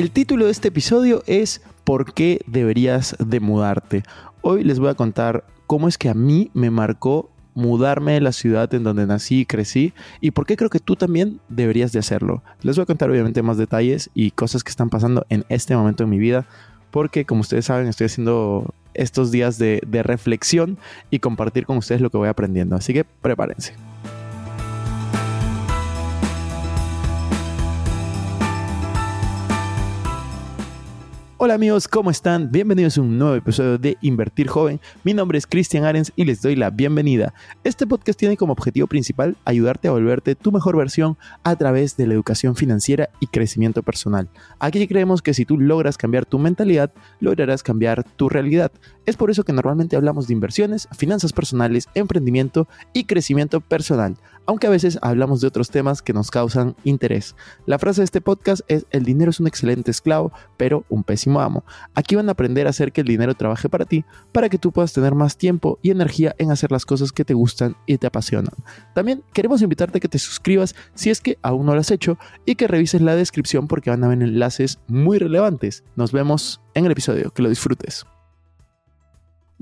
El título de este episodio es ¿Por qué deberías de mudarte? Hoy les voy a contar cómo es que a mí me marcó mudarme de la ciudad en donde nací y crecí y por qué creo que tú también deberías de hacerlo. Les voy a contar obviamente más detalles y cosas que están pasando en este momento en mi vida porque como ustedes saben estoy haciendo estos días de, reflexión y compartir con ustedes lo que voy aprendiendo. Así que prepárense. Hola amigos, ¿cómo están? Bienvenidos a un nuevo episodio de Invertir Joven. Mi nombre es Cristian Arens y les doy la bienvenida. Este podcast tiene como objetivo principal ayudarte a volverte tu mejor versión a través de la educación financiera y crecimiento personal. Aquí creemos que si tú logras cambiar tu mentalidad, lograrás cambiar tu realidad. Es por eso que normalmente hablamos de inversiones, finanzas personales, emprendimiento y crecimiento personal, aunque a veces hablamos de otros temas que nos causan interés. La frase de este podcast es el dinero es un excelente esclavo, pero un pésimo amo. Aquí van a aprender a hacer que el dinero trabaje para ti, para que tú puedas tener más tiempo y energía en hacer las cosas que te gustan y te apasionan. También queremos invitarte a que te suscribas si es que aún no lo has hecho y que revises la descripción porque van a ver enlaces muy relevantes. Nos vemos en el episodio, que lo disfrutes.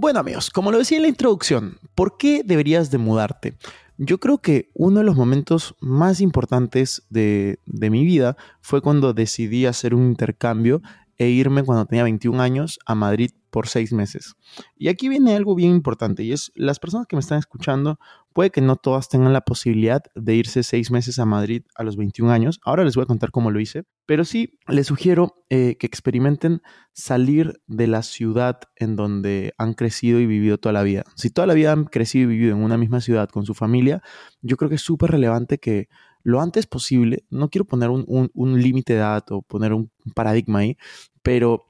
Bueno amigos, como lo decía en la introducción, ¿por qué deberías de mudarte? Yo creo que uno de los momentos más importantes de, mi vida fue cuando decidí hacer un intercambio e irme cuando tenía 21 años a Madrid por seis meses. Y aquí viene algo bien importante y es las personas que me están escuchando, puede que no todas tengan la posibilidad de irse seis meses a Madrid a los 21 años. Ahora les voy a contar cómo lo hice, pero sí les sugiero eh, que experimenten salir de la ciudad en donde han crecido y vivido toda la vida. Si toda la vida han crecido y vivido en una misma ciudad con su familia, yo creo que es súper relevante que lo antes posible, no quiero poner un, límite de edad o poner un paradigma ahí, pero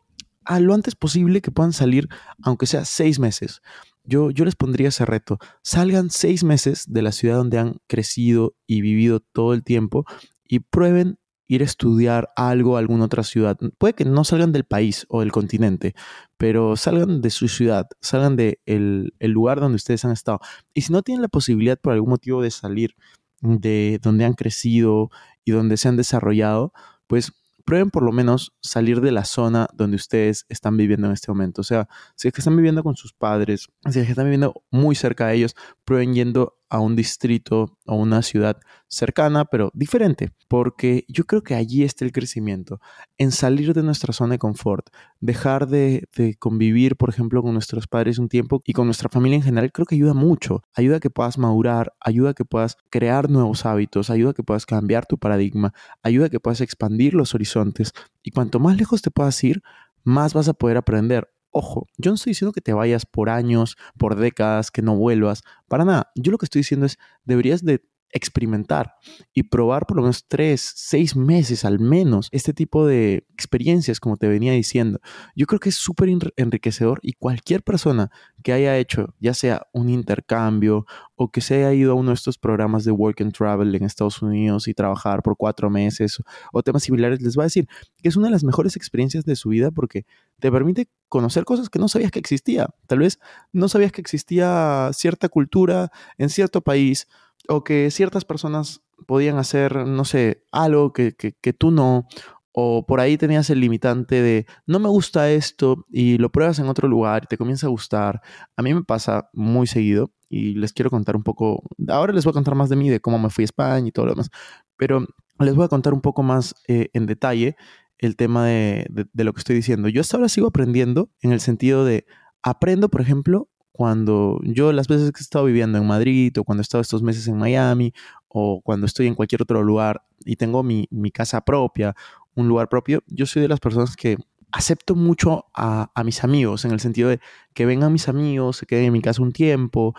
a lo antes posible que puedan salir, aunque sea seis meses. Yo, yo les pondría ese reto. Salgan seis meses de la ciudad donde han crecido y vivido todo el tiempo y prueben ir a estudiar algo a alguna otra ciudad. Puede que no salgan del país o del continente, pero salgan de su ciudad, salgan del de el lugar donde ustedes han estado. Y si no tienen la posibilidad por algún motivo de salir de donde han crecido y donde se han desarrollado, pues prueben por lo menos salir de la zona donde ustedes están viviendo en este momento. O sea, si es que están viviendo con sus padres, si es que están viviendo muy cerca de ellos, prueben yendo a un distrito o una ciudad cercana, pero diferente, porque yo creo que allí está el crecimiento, en salir de nuestra zona de confort, dejar de, convivir, por ejemplo, con nuestros padres un tiempo y con nuestra familia en general, creo que ayuda mucho, ayuda a que puedas madurar, ayuda a que puedas crear nuevos hábitos, ayuda a que puedas cambiar tu paradigma, ayuda a que puedas expandir los horizontes. Y cuanto más lejos te puedas ir, más vas a poder aprender. Ojo, yo no estoy diciendo que te vayas por años, por décadas, que no vuelvas, para nada. Yo lo que estoy diciendo es, deberías de experimentar y probar por lo menos tres, seis meses al menos este tipo de experiencias, como te venía diciendo. Yo creo que es súper enriquecedor y cualquier persona que haya hecho, ya sea un intercambio o que se haya ido a uno de estos programas de work and travel en Estados Unidos y trabajar por cuatro meses o temas similares, les va a decir que es una de las mejores experiencias de su vida porque te permite conocer cosas que no sabías que existía. Tal vez no sabías que existía cierta cultura en cierto país o que ciertas personas podían hacer, no sé, algo que, que, tú no, o por ahí tenías el limitante de no me gusta esto y lo pruebas en otro lugar y te comienza a gustar. A mí me pasa muy seguido y les quiero contar un poco, ahora les voy a contar más de mí, de cómo me fui a España y todo lo demás, pero les voy a contar un poco más eh, en detalle el tema de, de lo que estoy diciendo. Yo hasta ahora sigo aprendiendo en el sentido de aprendo, por ejemplo, cuando yo las veces que he estado viviendo en Madrid o cuando he estado estos meses en Miami o cuando estoy en cualquier otro lugar y tengo mi, casa propia, un lugar propio, yo soy de las personas que acepto mucho a, a, mis amigos en el sentido de que vengan mis amigos, se queden en mi casa un tiempo.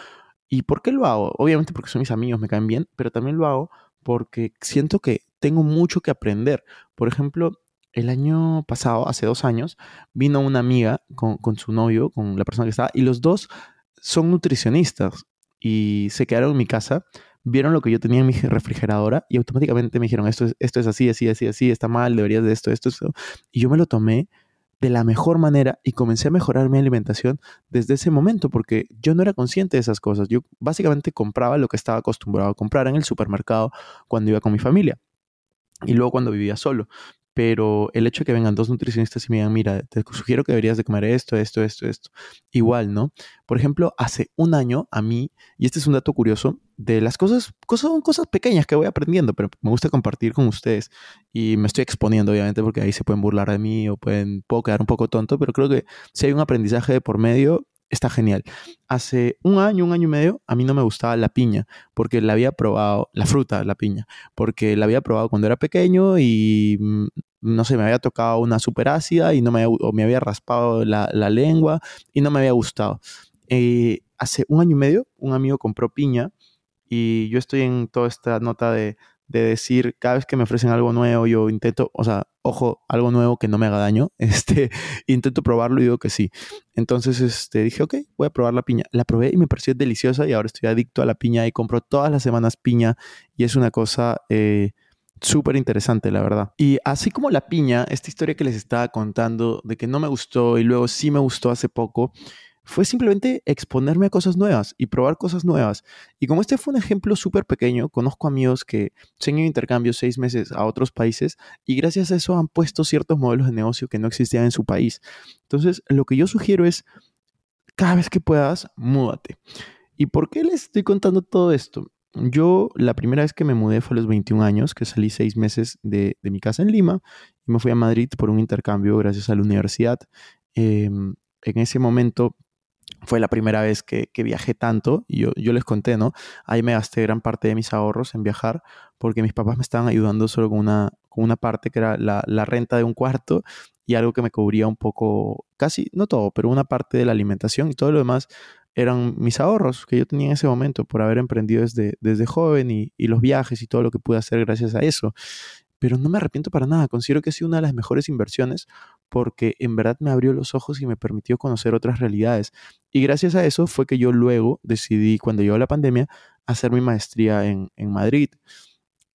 ¿Y por qué lo hago? Obviamente porque son mis amigos, me caen bien, pero también lo hago porque siento que tengo mucho que aprender. Por ejemplo, el año pasado, hace dos años, vino una amiga con, con, su novio, con la persona que estaba, y los dos son nutricionistas y se quedaron en mi casa, vieron lo que yo tenía en mi refrigeradora y automáticamente me dijeron, esto es, esto es así, así, así, así, está mal, deberías de esto, esto, esto. Y yo me lo tomé de la mejor manera y comencé a mejorar mi alimentación desde ese momento porque yo no era consciente de esas cosas. Yo básicamente compraba lo que estaba acostumbrado a comprar en el supermercado cuando iba con mi familia y luego cuando vivía solo pero el hecho de que vengan dos nutricionistas y me digan, mira, te sugiero que deberías de comer esto, esto, esto, esto, igual, ¿no? Por ejemplo, hace un año a mí, y este es un dato curioso, de las cosas, cosas son cosas pequeñas que voy aprendiendo, pero me gusta compartir con ustedes y me estoy exponiendo, obviamente, porque ahí se pueden burlar de mí o pueden, puedo quedar un poco tonto, pero creo que si hay un aprendizaje de por medio, está genial. Hace un año, un año y medio, a mí no me gustaba la piña, porque la había probado, la fruta, la piña, porque la había probado cuando era pequeño y, mm, no sé, me había tocado una super ácida y no me, me había raspado la, lengua y no me había gustado. Eh, hace un año y medio, un amigo compró piña y yo estoy en toda esta nota de, de decir, cada vez que me ofrecen algo nuevo, yo intento, o sea, ojo, algo nuevo que no me haga daño, este, intento probarlo y digo que sí. Entonces, este, dije, ok, voy a probar la piña. La probé y me pareció deliciosa y ahora estoy adicto a la piña y compro todas las semanas piña y es una cosa... Eh, súper interesante, la verdad. Y así como la piña, esta historia que les estaba contando de que no me gustó y luego sí me gustó hace poco, fue simplemente exponerme a cosas nuevas y probar cosas nuevas. Y como este fue un ejemplo súper pequeño, conozco amigos que se han ido intercambio seis meses a otros países y gracias a eso han puesto ciertos modelos de negocio que no existían en su país. Entonces, lo que yo sugiero es, cada vez que puedas, múdate. ¿Y por qué les estoy contando todo esto? Yo la primera vez que me mudé fue a los 21 años, que salí seis meses de, mi casa en Lima y me fui a Madrid por un intercambio gracias a la universidad. Em, en ese momento fue la primera vez que, viajé tanto y yo, les conté, ¿no? Ahí me gasté gran parte de mis ahorros en viajar porque mis papás me estaban ayudando solo con una, con una parte que era la, la renta de un cuarto y algo que me cubría un poco, casi, no todo, pero una parte de la alimentación y todo lo demás eran mis ahorros que yo tenía en ese momento por haber emprendido desde, desde joven y, los viajes y todo lo que pude hacer gracias a eso pero no me arrepiento para nada. Considero que ha sido una de las mejores inversiones porque en verdad me abrió los ojos y me permitió conocer otras realidades. Y gracias a eso fue que yo luego decidí, cuando llegó la pandemia, hacer mi maestría en, Madrid.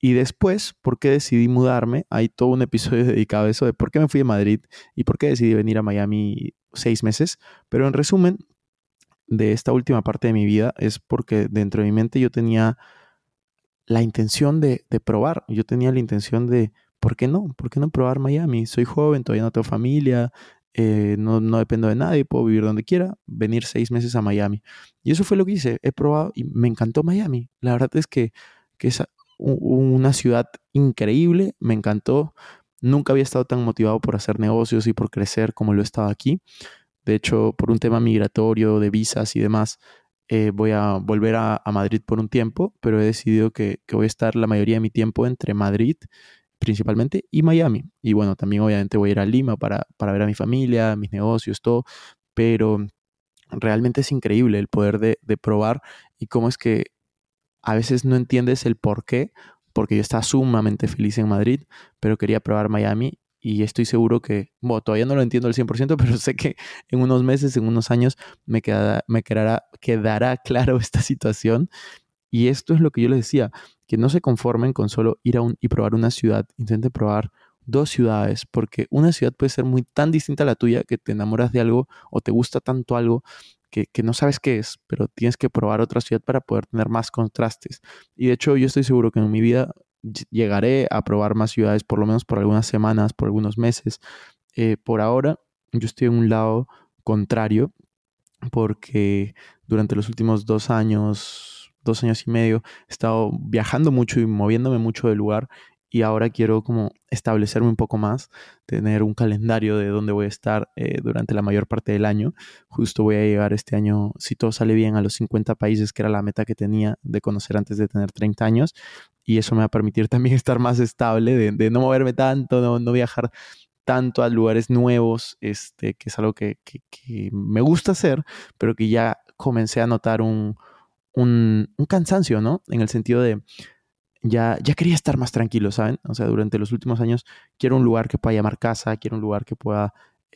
Y después, ¿por qué decidí mudarme? Hay todo un episodio dedicado a eso de por qué me fui a Madrid y por qué decidí venir a Miami seis meses. Pero en resumen, de esta última parte de mi vida es porque dentro de mi mente yo tenía la intención de, probar. Yo tenía la intención de, ¿por qué no? ¿Por qué no probar Miami? Soy joven, todavía no tengo familia, eh, no, dependo de nadie, puedo vivir donde quiera, venir seis meses a Miami. Y eso fue lo que hice, he probado y me encantó Miami. La verdad es que, que es una ciudad increíble, me encantó. Nunca había estado tan motivado por hacer negocios y por crecer como lo he estado aquí. De hecho, por un tema migratorio, de visas y demás, eh, voy a volver a, Madrid por un tiempo, pero he decidido que, voy a estar la mayoría de mi tiempo entre Madrid principalmente y Miami. Y bueno, también obviamente voy a ir a Lima para, ver a mi familia, mis negocios, todo, pero realmente es increíble el poder de, de probar y cómo es que a veces no entiendes el por qué, porque yo estaba sumamente feliz en Madrid, pero quería probar Miami y estoy seguro que, bueno, todavía no lo entiendo al 100%, pero sé que en unos meses, en unos años, me, quedará, me quedará, quedará claro esta situación. Y esto es lo que yo les decía, que no se conformen con solo ir a un, y probar una ciudad, intenten probar dos ciudades, porque una ciudad puede ser muy tan distinta a la tuya que te enamoras de algo o te gusta tanto algo que, que, no sabes qué es, pero tienes que probar otra ciudad para poder tener más contrastes. Y de hecho yo estoy seguro que en mi vida llegaré a probar más ciudades, por lo menos por algunas semanas, por algunos meses. Eh, por ahora, yo estoy en un lado contrario, porque durante los últimos dos años, dos años y medio, he estado viajando mucho y moviéndome mucho del lugar y ahora quiero como establecerme un poco más, tener un calendario de dónde voy a estar eh, durante la mayor parte del año. Justo voy a llegar este año, si todo sale bien, a los 50 países, que era la meta que tenía de conocer antes de tener 30 años. Y eso me va a permitir también estar más estable, de, no moverme tanto, no, no, viajar tanto a lugares nuevos, este, que es algo que, me gusta hacer, pero que ya comencé a notar un, un, un cansancio, ¿no? En el sentido de ya, ya quería estar más tranquilo, ¿saben? O sea, durante los últimos años quiero un lugar que pueda llamar casa, quiero un lugar que pueda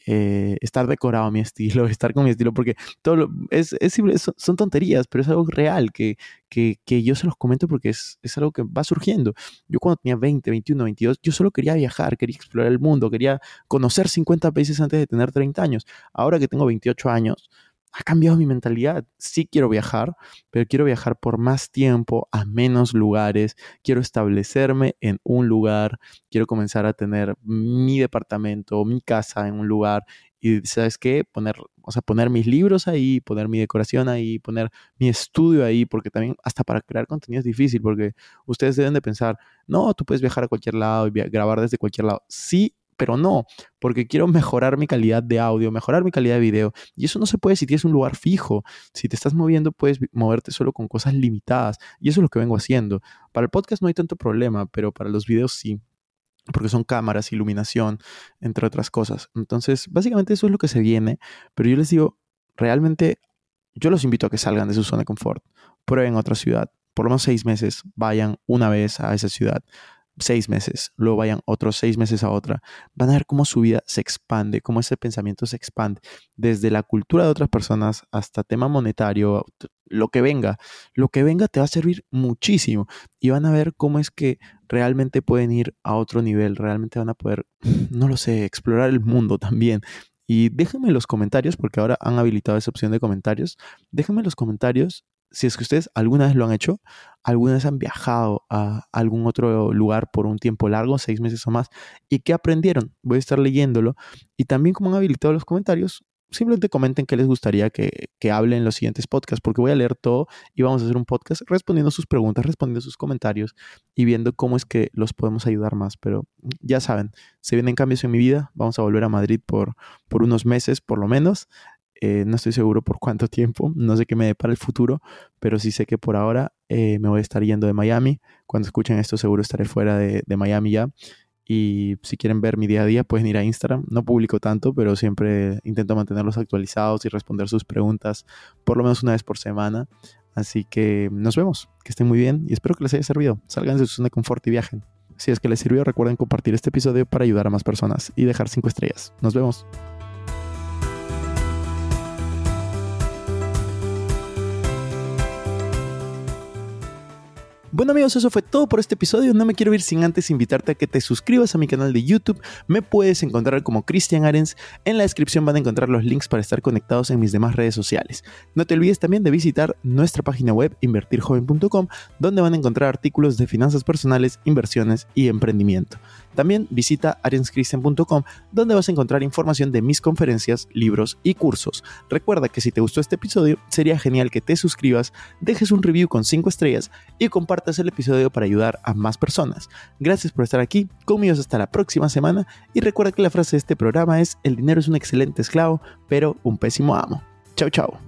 eh, estar decorado a mi estilo, estar con mi estilo, porque todo es, es, son tonterías, pero es algo real que, que, que yo se los comento porque es, es, algo que va surgiendo. Yo cuando tenía 20, 21, 22, yo solo quería viajar, quería explorar el mundo, quería conocer 50 países antes de tener 30 años. Ahora que tengo 28 años, ha cambiado mi mentalidad. Sí quiero viajar, pero quiero viajar por más tiempo, a menos lugares. Quiero establecerme en un lugar. Quiero comenzar a tener mi departamento, mi casa en un lugar. Y sabes qué, poner, o sea, poner mis libros ahí, poner mi decoración ahí, poner mi estudio ahí, porque también hasta para crear contenido es difícil, porque ustedes deben de pensar, no, tú puedes viajar a cualquier lado y grabar desde cualquier lado. Sí, pero no, porque quiero mejorar mi calidad de audio, mejorar mi calidad de video. Y eso no se puede si tienes un lugar fijo. Si te estás moviendo, puedes moverte solo con cosas limitadas. Y eso es lo que vengo haciendo. Para el podcast no hay tanto problema, pero para los videos sí. Porque son cámaras, iluminación, entre otras cosas. Entonces, básicamente eso es lo que se viene. Pero yo les digo, realmente, yo los invito a que salgan de su zona de confort. Prueben otra ciudad. Por lo menos seis meses, vayan una vez a esa ciudad seis meses, luego vayan otros seis meses a otra, van a ver cómo su vida se expande, cómo ese pensamiento se expande, desde la cultura de otras personas hasta tema monetario, lo que venga, lo que venga te va a servir muchísimo y van a ver cómo es que realmente pueden ir a otro nivel, realmente van a poder, no lo sé, explorar el mundo también. Y déjenme en los comentarios, porque ahora han habilitado esa opción de comentarios, déjenme en los comentarios si es que ustedes alguna vez lo han hecho, alguna vez han viajado a algún otro lugar por un tiempo largo, seis meses o más, y qué aprendieron. Voy a estar leyéndolo. Y también como han habilitado los comentarios, simplemente comenten qué les gustaría que, que hable en los siguientes podcasts, porque voy a leer todo y vamos a hacer un podcast respondiendo sus preguntas, respondiendo sus comentarios y viendo cómo es que los podemos ayudar más. Pero ya saben, se vienen cambios en mi vida, vamos a volver a Madrid por, por unos meses por lo menos. Eh, no estoy seguro por cuánto tiempo, no sé qué me depara el futuro, pero sí sé que por ahora eh, me voy a estar yendo de Miami. Cuando escuchen esto seguro estaré fuera de, de, Miami ya. Y si quieren ver mi día a día pueden ir a Instagram. No publico tanto, pero siempre intento mantenerlos actualizados y responder sus preguntas por lo menos una vez por semana. Así que nos vemos, que estén muy bien y espero que les haya servido. Salgan de su zona de confort y viajen. Si es que les sirvió, recuerden compartir este episodio para ayudar a más personas y dejar 5 estrellas. Nos vemos. Bueno amigos, eso fue todo por este episodio. No me quiero ir sin antes invitarte a que te suscribas a mi canal de YouTube. Me puedes encontrar como Cristian Arens. En la descripción van a encontrar los links para estar conectados en mis demás redes sociales. No te olvides también de visitar nuestra página web invertirjoven.com donde van a encontrar artículos de finanzas personales, inversiones y emprendimiento. También visita arenschristian.com donde vas a encontrar información de mis conferencias, libros y cursos. Recuerda que si te gustó este episodio, sería genial que te suscribas, dejes un review con 5 estrellas y compartas el episodio para ayudar a más personas. Gracias por estar aquí, conmigo hasta la próxima semana y recuerda que la frase de este programa es el dinero es un excelente esclavo, pero un pésimo amo. Chao, chao.